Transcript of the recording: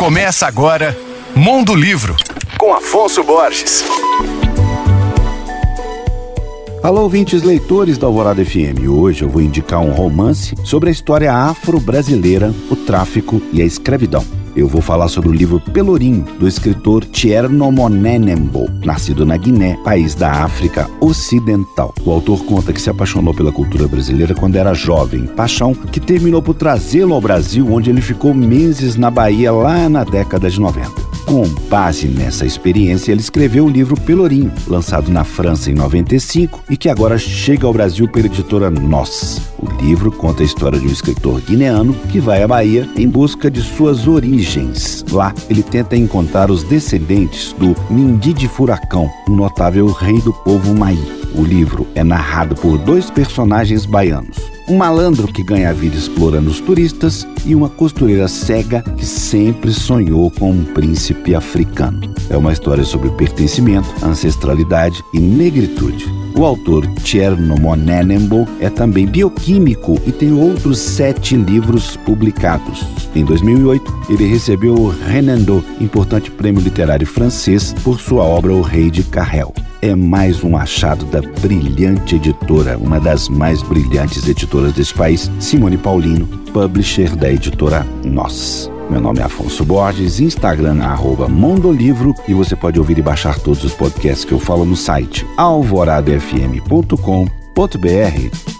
Começa agora Mundo Livro, com Afonso Borges. Alô, ouvintes leitores da Alvorada FM. Hoje eu vou indicar um romance sobre a história afro-brasileira, o tráfico e a escravidão. Eu vou falar sobre o livro Pelourinho, do escritor Tierno Monenembo, nascido na Guiné, país da África Ocidental. O autor conta que se apaixonou pela cultura brasileira quando era jovem, paixão que terminou por trazê-lo ao Brasil, onde ele ficou meses na Bahia lá na década de 90. Com base nessa experiência, ele escreveu o livro Pelourinho, lançado na França em 95 e que agora chega ao Brasil pela editora Nós. O livro conta a história de um escritor guineano que vai à Bahia em busca de suas origens. Lá, ele tenta encontrar os descendentes do Nindi de Furacão, um notável rei do povo Maí. O livro é narrado por dois personagens baianos um malandro que ganha a vida explorando os turistas e uma costureira cega que sempre sonhou com um príncipe africano. É uma história sobre pertencimento, ancestralidade e negritude. O autor Tierno Monenembo é também bioquímico e tem outros sete livros publicados. Em 2008, ele recebeu o Renando, importante prêmio literário francês, por sua obra O Rei de Carrel é mais um achado da brilhante editora, uma das mais brilhantes editoras desse país, Simone Paulino, publisher da editora Nós. Meu nome é Afonso Borges, Instagram arroba Mondolivro e você pode ouvir e baixar todos os podcasts que eu falo no site alvoradofm.com.br